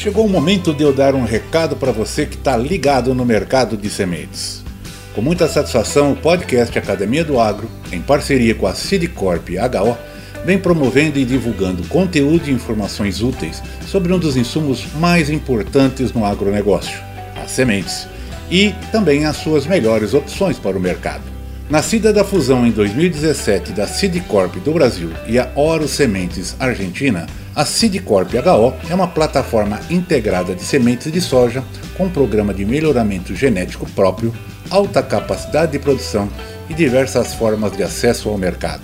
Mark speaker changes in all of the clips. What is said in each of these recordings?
Speaker 1: Chegou o momento de eu dar um recado para você que está ligado no mercado de sementes. Com muita satisfação, o podcast Academia do Agro, em parceria com a Sidcorp HO, vem promovendo e divulgando conteúdo e informações úteis sobre um dos insumos mais importantes no agronegócio, as sementes, e também as suas melhores opções para o mercado. Nascida da fusão em 2017 da Sidcorp do Brasil e a Oro Sementes Argentina, a Seedcorp HO é uma plataforma integrada de sementes de soja com um programa de melhoramento genético próprio, alta capacidade de produção e diversas formas de acesso ao mercado.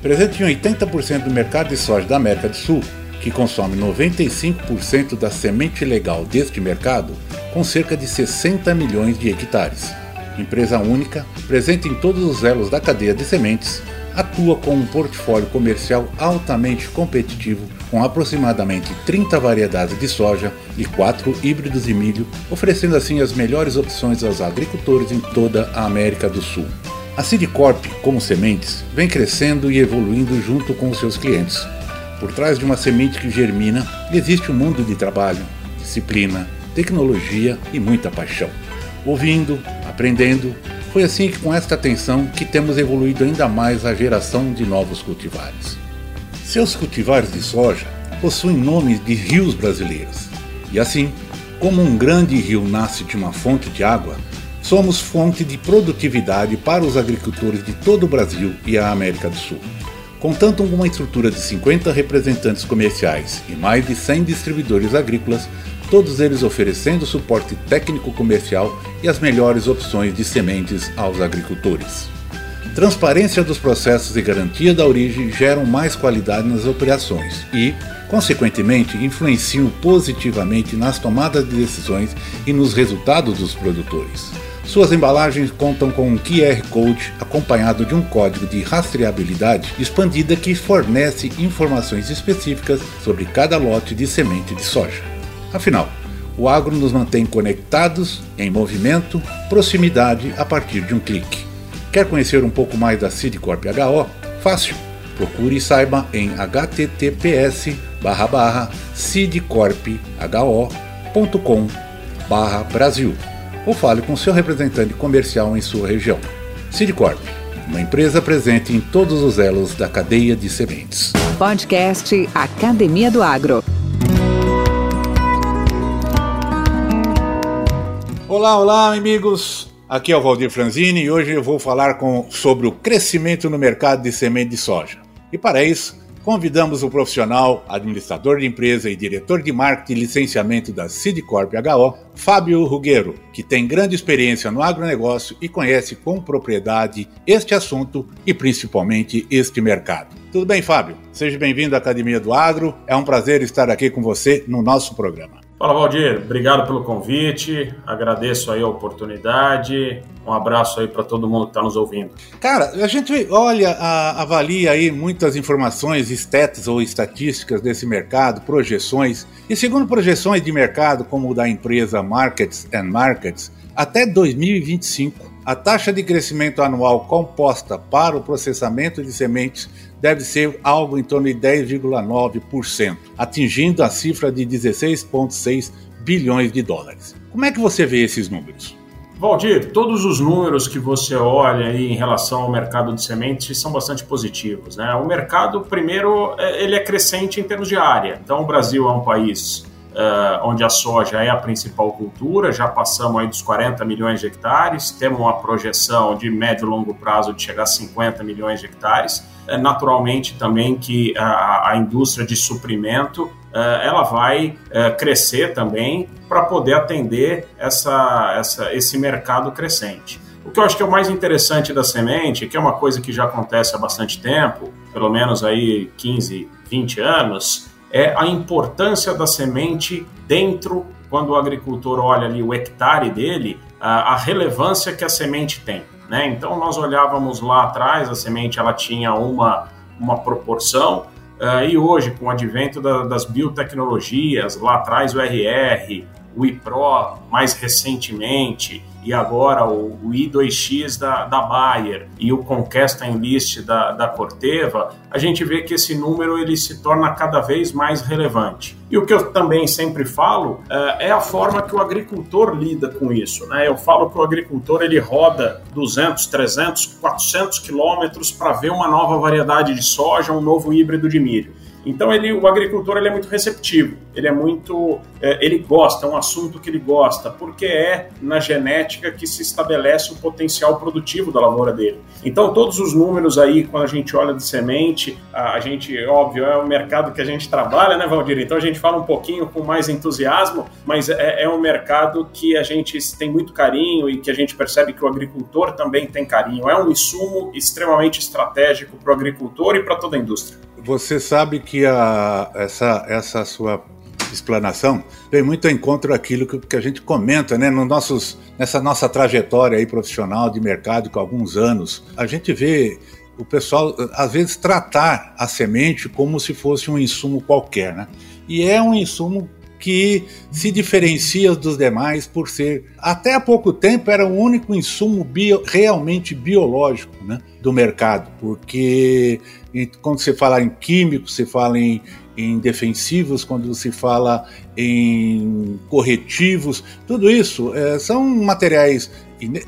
Speaker 1: Presente em 80% do mercado de soja da América do Sul, que consome 95% da semente legal deste mercado, com cerca de 60 milhões de hectares. Empresa única, presente em todos os elos da cadeia de sementes, atua com um portfólio comercial altamente competitivo, com aproximadamente 30 variedades de soja e 4 híbridos de milho, oferecendo assim as melhores opções aos agricultores em toda a América do Sul. A Sidcorp, como sementes, vem crescendo e evoluindo junto com os seus clientes. Por trás de uma semente que germina, existe um mundo de trabalho, disciplina, tecnologia e muita paixão. Ouvindo, aprendendo, foi assim que com esta atenção que temos evoluído ainda mais a geração de novos cultivares. Seus cultivares de soja possuem nomes de rios brasileiros. E assim, como um grande rio nasce de uma fonte de água, somos fonte de produtividade para os agricultores de todo o Brasil e a América do Sul. Contando com uma estrutura de 50 representantes comerciais e mais de 100 distribuidores agrícolas, todos eles oferecendo suporte técnico comercial e as melhores opções de sementes aos agricultores. Transparência dos processos e garantia da origem geram mais qualidade nas operações e, consequentemente, influenciam positivamente nas tomadas de decisões e nos resultados dos produtores. Suas embalagens contam com um QR Code acompanhado de um código de rastreabilidade expandida que fornece informações específicas sobre cada lote de semente de soja. Afinal, o agro nos mantém conectados, em movimento, proximidade a partir de um clique. Quer conhecer um pouco mais da Sidcorp HO? Fácil! Procure e saiba em https sidcorpho.com Brasil ou fale com seu representante comercial em sua região. Sidcorp, uma empresa presente em todos os elos da cadeia de sementes.
Speaker 2: Podcast Academia do Agro.
Speaker 1: Olá, olá, amigos. Aqui é o Valdir Franzini e hoje eu vou falar com, sobre o crescimento no mercado de semente de soja. E para isso, convidamos o profissional, administrador de empresa e diretor de marketing e licenciamento da Sidcorp HO, Fábio Rugueiro, que tem grande experiência no agronegócio e conhece com propriedade este assunto e principalmente este mercado. Tudo bem, Fábio? Seja bem-vindo à Academia do Agro. É um prazer estar aqui com você no nosso programa.
Speaker 3: Fala, Valdir. Obrigado pelo convite. Agradeço aí a oportunidade. Um abraço aí para todo mundo que está nos ouvindo.
Speaker 1: Cara, a gente olha, avalia aí muitas informações, estatísticas ou estatísticas desse mercado, projeções. E segundo projeções de mercado, como o da empresa Markets and Markets, até 2025, a taxa de crescimento anual composta para o processamento de sementes deve ser algo em torno de 10,9%, atingindo a cifra de 16,6 bilhões de dólares. Como é que você vê esses números?
Speaker 3: Valdir, todos os números que você olha aí em relação ao mercado de sementes são bastante positivos. Né? O mercado, primeiro, é, ele é crescente em termos de área. Então, o Brasil é um país uh, onde a soja é a principal cultura, já passamos aí dos 40 milhões de hectares, temos uma projeção de médio e longo prazo de chegar a 50 milhões de hectares. É, naturalmente também que a, a indústria de suprimento uh, ela vai uh, crescer também para poder atender essa, essa, esse mercado crescente. O que eu acho que é o mais interessante da semente, que é uma coisa que já acontece há bastante tempo, pelo menos aí 15, 20 anos, é a importância da semente dentro, quando o agricultor olha ali o hectare dele, a, a relevância que a semente tem. Né? Então nós olhávamos lá atrás, a semente ela tinha uma, uma proporção, uh, e hoje, com o advento da, das biotecnologias, lá atrás o RR, o iPro mais recentemente, e agora o, o I2X da, da Bayer e o Conquesta Enlist da, da Corteva, a gente vê que esse número ele se torna cada vez mais relevante. E o que eu também sempre falo uh, é a forma que o agricultor lida com isso. Né? Eu falo que o agricultor ele roda 200, 300, 400 quilômetros para ver uma nova variedade de soja, um novo híbrido de milho. Então ele, o agricultor ele é muito receptivo, ele é muito, é, ele gosta, é um assunto que ele gosta, porque é na genética que se estabelece o potencial produtivo da lavoura dele. Então todos os números aí, quando a gente olha de semente, a, gente, óbvio, é o mercado que a gente trabalha, né, Valdir? Então a gente fala um pouquinho com mais entusiasmo, mas é, é um mercado que a gente tem muito carinho e que a gente percebe que o agricultor também tem carinho. É um insumo extremamente estratégico para o agricultor e para toda a indústria.
Speaker 1: Você sabe que a, essa, essa sua explanação vem muito ao encontro daquilo que, que a gente comenta, né? No nossos, nessa nossa trajetória aí profissional de mercado, com alguns anos, a gente vê o pessoal, às vezes, tratar a semente como se fosse um insumo qualquer, né? E é um insumo que se diferencia dos demais por ser, até há pouco tempo, era o único insumo bio, realmente biológico né, do mercado, porque quando se fala em químicos, se fala em, em defensivos, quando se fala em corretivos, tudo isso é, são materiais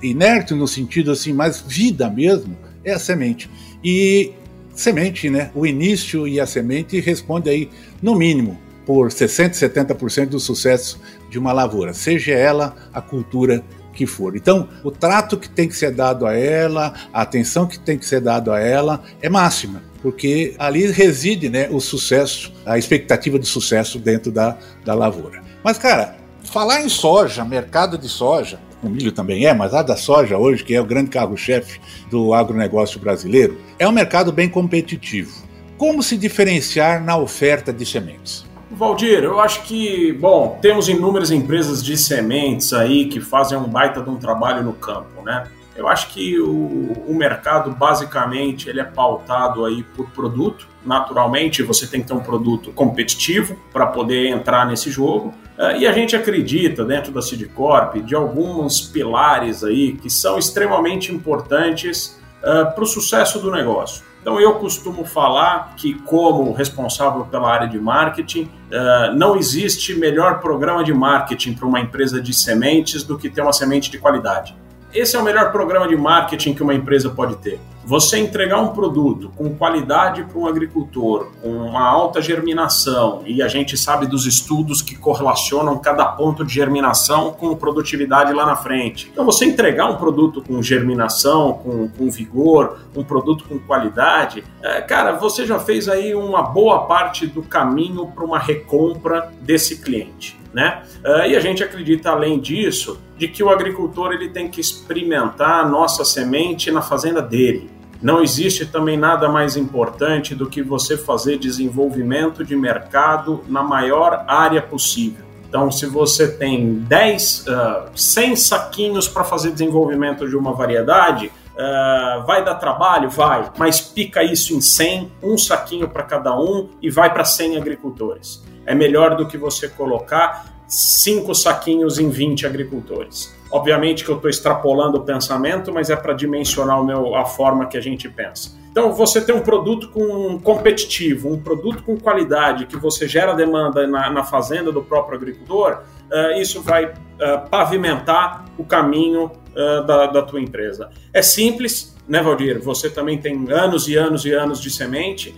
Speaker 1: inertes no sentido assim, mais vida mesmo, é a semente. E semente, né? O início e a semente responde aí, no mínimo, por 60%, 70% do sucesso de uma lavoura, seja ela a cultura que for. Então, o trato que tem que ser dado a ela, a atenção que tem que ser dado a ela é máxima, porque ali reside né, o sucesso, a expectativa de sucesso dentro da, da lavoura. Mas, cara, falar em soja, mercado de soja, o milho também é, mas a da soja hoje, que é o grande carro-chefe do agronegócio brasileiro, é um mercado bem competitivo. Como se diferenciar na oferta de sementes?
Speaker 3: Valdir, eu acho que, bom, temos inúmeras empresas de sementes aí que fazem um baita de um trabalho no campo, né? Eu acho que o, o mercado, basicamente, ele é pautado aí por produto. Naturalmente, você tem que ter um produto competitivo para poder entrar nesse jogo. Uh, e a gente acredita, dentro da Sidcorp, de alguns pilares aí que são extremamente importantes uh, para o sucesso do negócio. Então, eu costumo falar que, como responsável pela área de marketing, uh, não existe melhor programa de marketing para uma empresa de sementes do que ter uma semente de qualidade. Esse é o melhor programa de marketing que uma empresa pode ter. Você entregar um produto com qualidade para um agricultor, com uma alta germinação, e a gente sabe dos estudos que correlacionam cada ponto de germinação com produtividade lá na frente. Então, você entregar um produto com germinação, com, com vigor, um produto com qualidade, é, cara, você já fez aí uma boa parte do caminho para uma recompra desse cliente né? Uh, e a gente acredita, além disso, de que o agricultor ele tem que experimentar a nossa semente na fazenda dele. Não existe também nada mais importante do que você fazer desenvolvimento de mercado na maior área possível. Então, se você tem 10, uh, 100 saquinhos para fazer desenvolvimento de uma variedade, uh, vai dar trabalho? Vai, mas pica isso em 100, um saquinho para cada um e vai para 100 agricultores é melhor do que você colocar cinco saquinhos em 20 agricultores. Obviamente que eu estou extrapolando o pensamento, mas é para dimensionar meu, a forma que a gente pensa. Então, você tem um produto com competitivo, um produto com qualidade, que você gera demanda na, na fazenda do próprio agricultor, uh, isso vai uh, pavimentar o caminho uh, da, da tua empresa. É simples, né, Valdir? Você também tem anos e anos e anos de semente.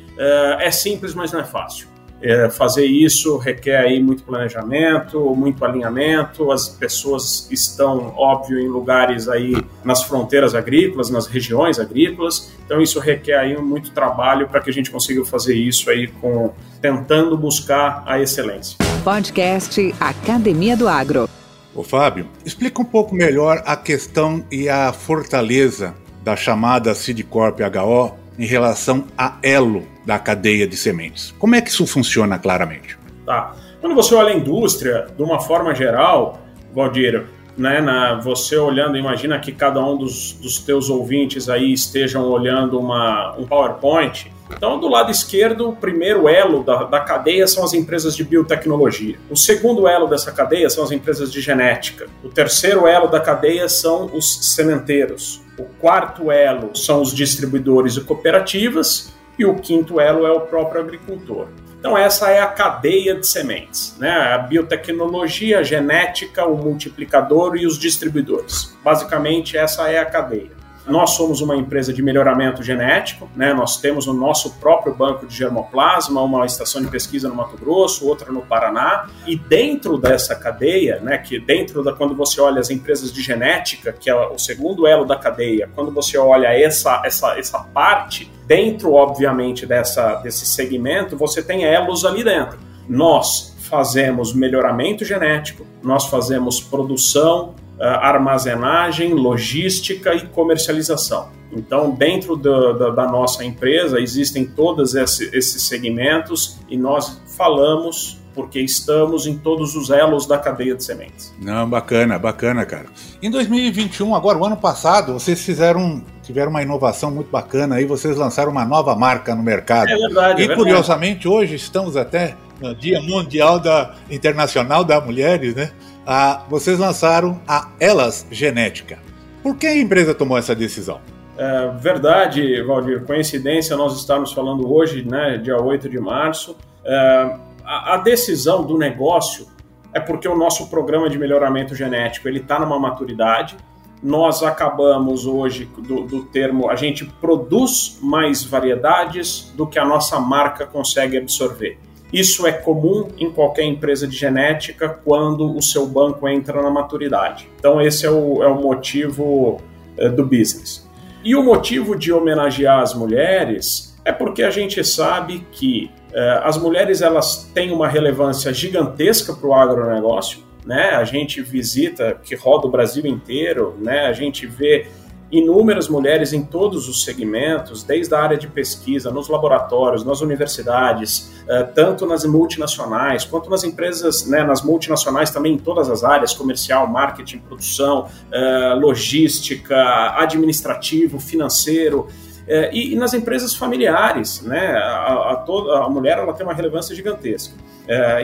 Speaker 3: é simples, mas não é fácil. É, fazer isso requer aí muito planejamento, muito alinhamento. As pessoas estão, óbvio, em lugares aí nas fronteiras agrícolas, nas regiões agrícolas. Então isso requer aí muito trabalho para que a gente consiga fazer isso aí com tentando buscar a excelência.
Speaker 2: Podcast Academia do Agro.
Speaker 1: Ô Fábio, explica um pouco melhor a questão e a fortaleza da chamada Sidcorp HO em relação a elo da cadeia de sementes. Como é que isso funciona claramente?
Speaker 3: Tá. Quando você olha a indústria, de uma forma geral, Valdir, né, na, você olhando, imagina que cada um dos, dos teus ouvintes aí estejam olhando uma, um PowerPoint. Então, do lado esquerdo, o primeiro elo da, da cadeia são as empresas de biotecnologia. O segundo elo dessa cadeia são as empresas de genética. O terceiro elo da cadeia são os sementeiros. O quarto elo são os distribuidores e cooperativas. E o quinto elo é o próprio agricultor. Então, essa é a cadeia de sementes, né? A biotecnologia, a genética, o multiplicador e os distribuidores. Basicamente, essa é a cadeia. Nós somos uma empresa de melhoramento genético, né? Nós temos o nosso próprio banco de germoplasma, uma estação de pesquisa no Mato Grosso, outra no Paraná, e dentro dessa cadeia, né, que dentro da quando você olha as empresas de genética, que é o segundo elo da cadeia, quando você olha essa essa essa parte, dentro obviamente dessa desse segmento, você tem elos ali dentro. Nós fazemos melhoramento genético, nós fazemos produção uh, armazenagem, logística e comercialização. Então, dentro do, da, da, nossa empresa existem todos esse, esses segmentos e nós falamos porque estamos em todos os elos da cadeia de sementes.
Speaker 1: Não, bacana, bacana, cara. Em 2021, agora o ano passado, vocês fizeram tiveram uma inovação muito bacana aí, vocês lançaram uma nova marca no mercado.
Speaker 3: É verdade.
Speaker 1: E
Speaker 3: é verdade.
Speaker 1: curiosamente hoje estamos até no Dia Mundial da Internacional das Mulheres, né? ah, vocês lançaram a Elas Genética. Por que a empresa tomou essa decisão?
Speaker 3: É verdade, Valdir, coincidência nós estamos falando hoje, né, dia 8 de março. É, a, a, decisão do negócio é porque o nosso programa de melhoramento genético ele está numa maturidade. Nós acabamos hoje do, do termo, a gente produz mais variedades do que a nossa marca consegue absorver. Isso é comum em qualquer empresa de genética quando o seu banco entra na maturidade. Então, esse é o, é o motivo é, do business. E o motivo de homenagear as mulheres é porque a gente sabe que é, as mulheres elas têm uma relevância gigantesca para o agronegócio. Né? A gente visita, que roda o Brasil inteiro, né? a gente vê inúmeras mulheres em todos os segmentos, desde a área de pesquisa, nos laboratórios, nas universidades, eh, tanto nas multinacionais quanto nas empresas, né, nas multinacionais também em todas as áreas, comercial, marketing, produção, eh, logística, administrativo, financeiro. Eh, e, nas empresas familiares, né, a, a, toda, a mulher ela tem uma relevância gigantesca.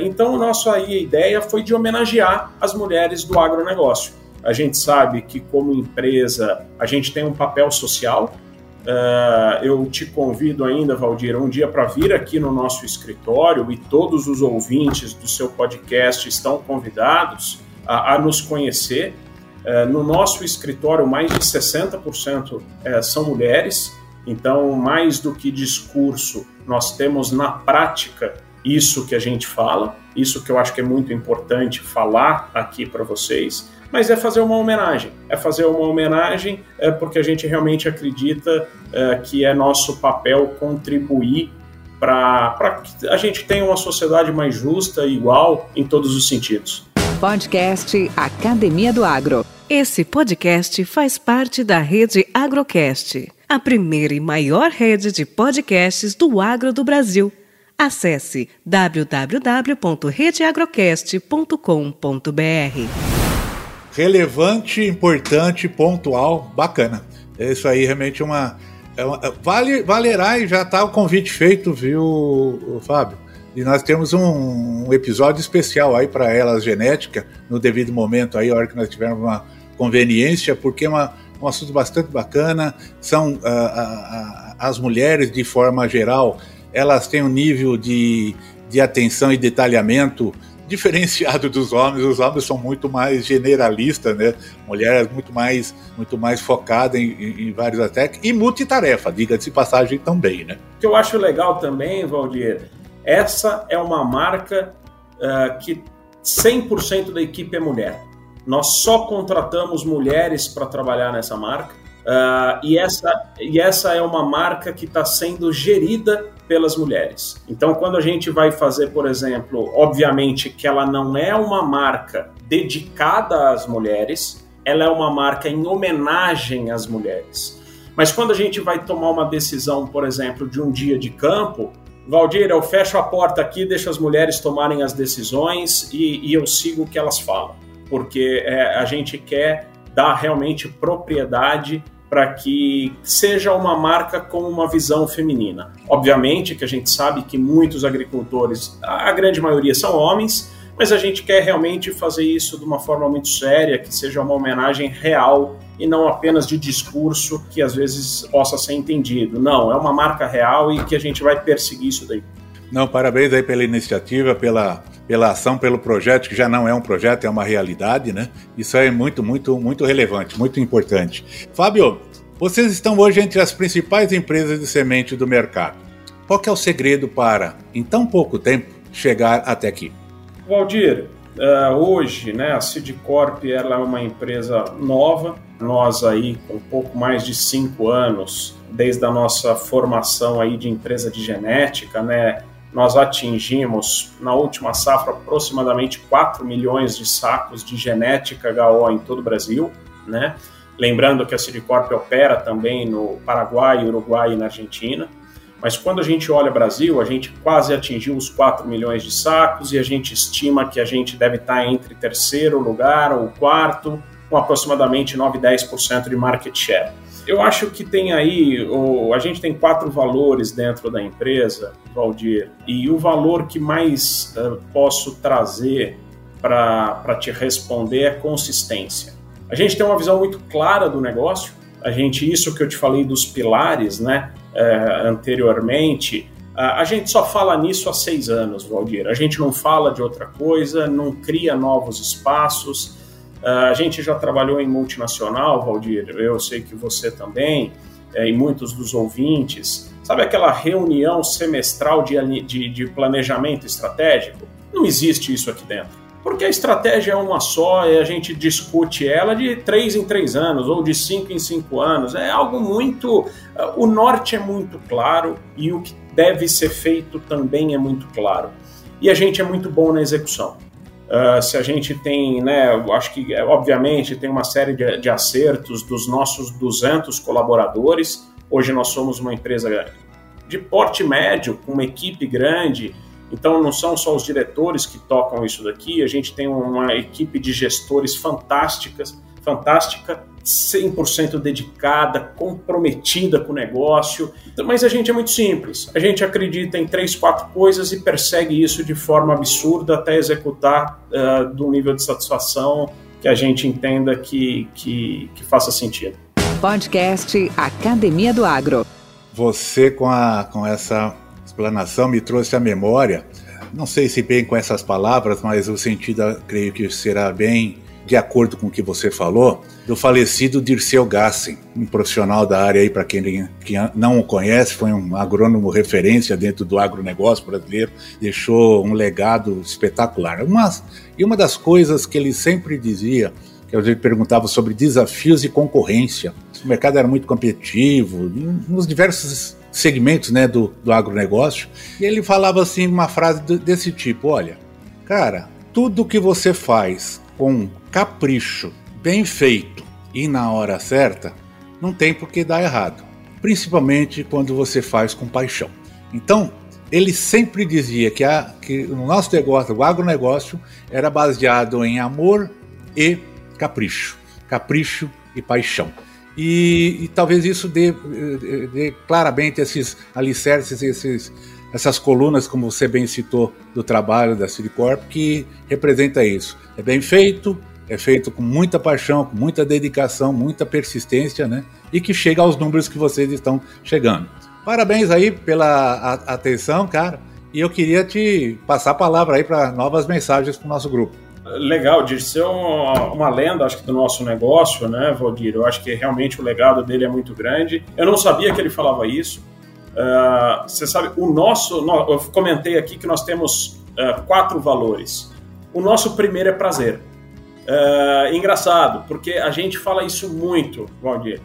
Speaker 3: Então, nossa aí, a ideia foi de homenagear as mulheres do agronegócio. A gente sabe que, como empresa, a gente tem um papel social. Uh, eu te convido ainda, Valdir, um dia para vir aqui no nosso escritório e todos os ouvintes do seu podcast estão convidados a, a nos conhecer. Uh, no nosso escritório, mais de 60% uh, eh, são mulheres, então, mais do que discurso, nós temos na prática isso que a gente fala, isso que eu acho que é muito importante falar aqui para vocês mas é fazer uma homenagem. É fazer uma homenagem é, porque a gente realmente acredita é, que é nosso papel contribuir para que a gente tenha uma sociedade mais justa e igual em todos os sentidos.
Speaker 2: Podcast Academia do Agro.
Speaker 4: Esse podcast faz parte da rede Agrocast, a primeira e maior rede de podcasts do agro do Brasil. Acesse www.redeagrocast.com.br
Speaker 1: relevante, importante, pontual, bacana. É isso aí, realmente uma. É uma vale, valerá e já está o convite feito, viu, Fábio? E nós temos um, um episódio especial aí para elas genética, no devido momento aí, a hora que nós tivermos uma conveniência, porque é uma, um assunto bastante bacana. São uh, uh, uh, as mulheres, de forma geral, elas têm um nível de, de atenção e detalhamento diferenciado dos homens. Os homens são muito mais generalistas, né? Mulheres muito mais, muito mais focada em, em, em vários aspectos e multitarefa, diga-se passagem também, né?
Speaker 3: O que eu acho legal também, Valdir, essa é uma marca uh, que 100% da equipe é mulher. Nós só contratamos mulheres para trabalhar nessa marca. Uh, e, essa, e essa é uma marca que está sendo gerida pelas mulheres. Então, quando a gente vai fazer, por exemplo, obviamente que ela não é uma marca dedicada às mulheres, ela é uma marca em homenagem às mulheres. Mas quando a gente vai tomar uma decisão, por exemplo, de um dia de campo, Valdir, eu fecho a porta aqui, deixo as mulheres tomarem as decisões e, e eu sigo o que elas falam, porque é, a gente quer dar realmente propriedade para que seja uma marca com uma visão feminina. Obviamente que a gente sabe que muitos agricultores, a grande maioria são homens, mas a gente quer realmente fazer isso de uma forma muito séria, que seja uma homenagem real e não apenas de discurso que às vezes possa ser entendido. Não, é uma marca real e que a gente vai perseguir isso daí.
Speaker 1: Não, parabéns aí pela iniciativa, pela, pela ação, pelo projeto, que já não é um projeto, é uma realidade, né? Isso é muito, muito, muito relevante, muito importante. Fábio, vocês estão hoje entre as principais empresas de semente do mercado. Qual é o segredo para, em tão pouco tempo, chegar até aqui?
Speaker 3: Valdir, Uh, hoje, né, a Sidcorp ela é uma empresa nova. Nós aí com pouco mais de cinco anos, desde a nossa formação aí de empresa de genética, né, nós atingimos na última safra aproximadamente 4 milhões de sacos de genética HO em todo o Brasil, né? Lembrando que a Sidcorp opera também no Paraguai, Uruguai e na Argentina. Mas quando a gente olha o Brasil, a gente quase atingiu os 4 milhões de sacos e a gente estima que a gente deve estar entre terceiro lugar ou quarto, com aproximadamente 9, 10% de market share. Eu acho que tem aí, a gente tem quatro valores dentro da empresa, Valdir, e o valor que mais uh, posso trazer para te responder é consistência. A gente tem uma visão muito clara do negócio, a gente, isso que eu te falei dos pilares, né? é, anteriormente, a gente só fala nisso há seis anos, Valdir. A gente não fala de outra coisa, não cria novos espaços. A gente já trabalhou em multinacional, Valdir, eu sei que você também, é, e muitos dos ouvintes. Sabe aquela reunião semestral de, de, de planejamento estratégico? Não existe isso aqui dentro. Porque a estratégia é uma só e a gente discute ela de três em três anos ou de cinco em cinco anos. É algo muito. O norte é muito claro e o que deve ser feito também é muito claro. E a gente é muito bom na execução. Uh, se a gente tem, né, acho que obviamente tem uma série de, de acertos dos nossos 200 colaboradores. Hoje nós somos uma empresa de porte médio, com uma equipe grande então, não são só os diretores que tocam isso daqui, a gente tem uma equipe de gestores fantásticas, fantástica, 100% dedicada, comprometida com o negócio. Mas a gente é muito simples. A gente acredita em três, quatro coisas e persegue isso de forma absurda até executar uh, do nível de satisfação que a gente entenda que, que, que faça sentido.
Speaker 2: Podcast Academia do Agro.
Speaker 1: Você com, a, com essa explanação me trouxe à memória, não sei se bem com essas palavras, mas o sentido creio que será bem de acordo com o que você falou, do falecido Dirceu Gassen, um profissional da área aí, para quem, quem não o conhece, foi um agrônomo referência dentro do agronegócio brasileiro, deixou um legado espetacular. Uma, e uma das coisas que ele sempre dizia, que gente perguntava sobre desafios e concorrência, o mercado era muito competitivo, nos diversos segmentos né, do, do agronegócio, e ele falava assim uma frase desse tipo: olha, cara, tudo que você faz com capricho, bem feito e na hora certa, não tem por que dar errado, principalmente quando você faz com paixão. Então, ele sempre dizia que, a, que o nosso negócio, o agronegócio, era baseado em amor e capricho. Capricho e paixão. E, e talvez isso dê, dê, claramente esses alicerces, esses, essas colunas, como você bem citou, do trabalho da Ciricorp, que representa isso. É bem feito, é feito com muita paixão, com muita dedicação, muita persistência, né? E que chega aos números que vocês estão chegando. Parabéns aí pela atenção, cara. E eu queria te passar a palavra aí para novas mensagens para o nosso grupo
Speaker 3: legal, de ser uma, uma, lenda, acho que, do nosso negócio, né, Valdir? Eu acho que realmente o legado dele é muito grande. Eu não sabia que ele falava isso. Uh, você sabe, o nosso. Eu comentei aqui que nós temos uh, quatro valores. O nosso primeiro é prazer. Uh, engraçado, porque a gente fala isso muito, Valdir.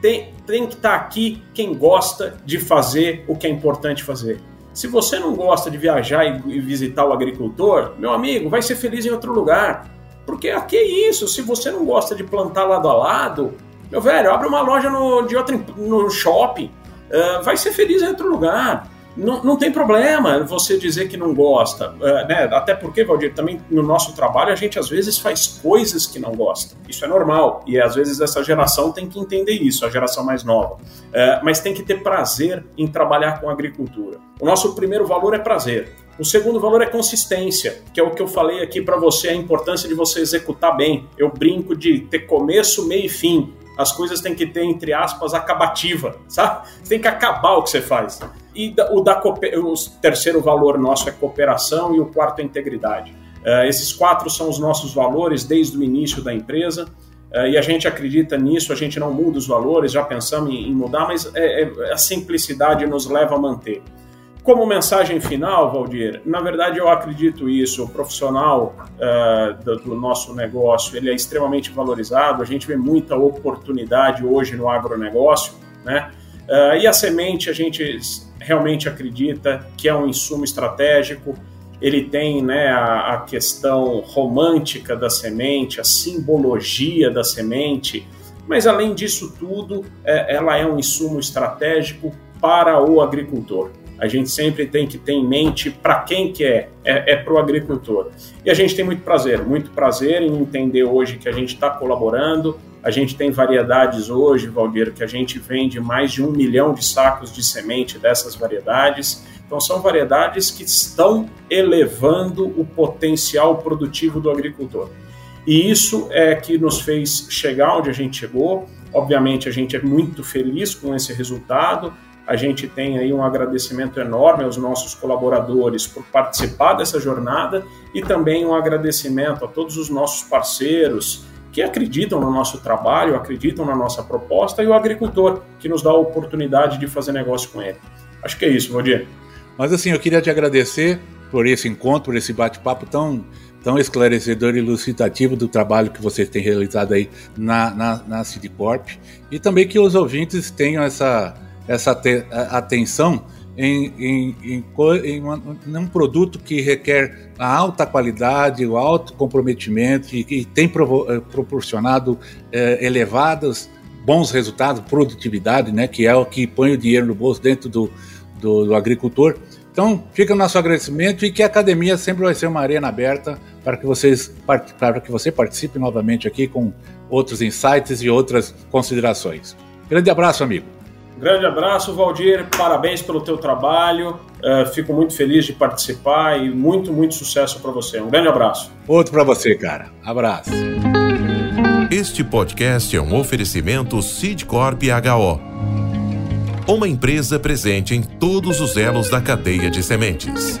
Speaker 3: Tem, tem que estar aqui quem gosta de fazer o que é importante fazer. Se você não gosta de viajar e visitar o agricultor, meu amigo, vai ser feliz em outro lugar. Porque aqui é isso, se você não gosta de plantar lado a lado, Meu velho, abre uma loja no, de outro, no shopping, uh, vai ser feliz em outro lugar. Não, não tem problema você dizer que não gosta, uh, né? Até porque, Valdir, também no nosso trabalho a gente às vezes faz coisas que não gosta. Isso é normal. E às vezes essa geração tem que entender isso, a geração mais nova. Uh, mas tem que ter prazer em trabalhar com agricultura. O nosso primeiro valor é prazer. O segundo valor é consistência, que é o que eu falei aqui para você, a importância de você executar bem. Eu brinco de ter começo, meio e fim. As coisas têm que ter, entre aspas, acabativa, sabe? Tem que acabar o que você faz. E o, da, o terceiro valor nosso é cooperação e o quarto é integridade. Uh, esses quatro são os nossos valores desde o início da empresa. Uh, e a gente acredita nisso, a gente não muda os valores, já pensamos em, em mudar, mas é, é, a simplicidade nos leva a manter. Como mensagem final, Valdir, na verdade eu acredito isso. O profissional uh, do, do, nosso negócio ele é extremamente valorizado. A gente vê muita oportunidade hoje no agronegócio, né? Uh, e a semente a gente realmente acredita que é um insumo estratégico. Ele tem né, a, a questão romântica da semente, a simbologia da semente, mas além disso tudo, é, ela é um insumo estratégico para o agricultor a gente sempre tem que ter em mente para quem que é, é, é para o agricultor. E a gente tem muito prazer, muito prazer em entender hoje que a gente está colaborando, a gente tem variedades hoje, Valdir, que a gente vende mais de um milhão de sacos de semente dessas variedades. Então, são variedades que estão elevando o potencial produtivo do agricultor. E isso é que nos fez chegar onde a gente chegou. Obviamente, a gente é muito feliz com esse resultado. A gente tem aí um agradecimento enorme aos nossos colaboradores por participar dessa jornada e também um agradecimento a todos os nossos parceiros que acreditam no nosso trabalho, acreditam na nossa proposta e o agricultor que nos dá a oportunidade de fazer negócio com ele. Acho que é isso, Valdir.
Speaker 1: Mas assim, eu queria te agradecer por esse encontro, por esse bate-papo tão tão esclarecedor e elucidativo do trabalho que vocês têm realizado aí na, na, na Corp e também que os ouvintes tenham essa essa atenção em, em, em, em, um produto que requer a alta qualidade, o alto comprometimento e que tem eh, proporcionado eh, elevados bons resultados, produtividade, né, que é o que põe o dinheiro no bolso dentro do, do, do agricultor. Então, fica o nosso agradecimento e que a academia sempre vai ser uma arena aberta para que vocês para que você participe novamente aqui com outros insights e outras considerações. Grande abraço, amigo.
Speaker 3: Grande abraço, Valdir. Parabéns pelo teu trabalho. Uh, fico muito feliz de participar e muito, muito sucesso para você. Um grande abraço.
Speaker 1: Outro para você, cara. Abraço.
Speaker 5: Este podcast é um oferecimento Sidcorp HO. Uma empresa presente em todos os elos da cadeia de sementes.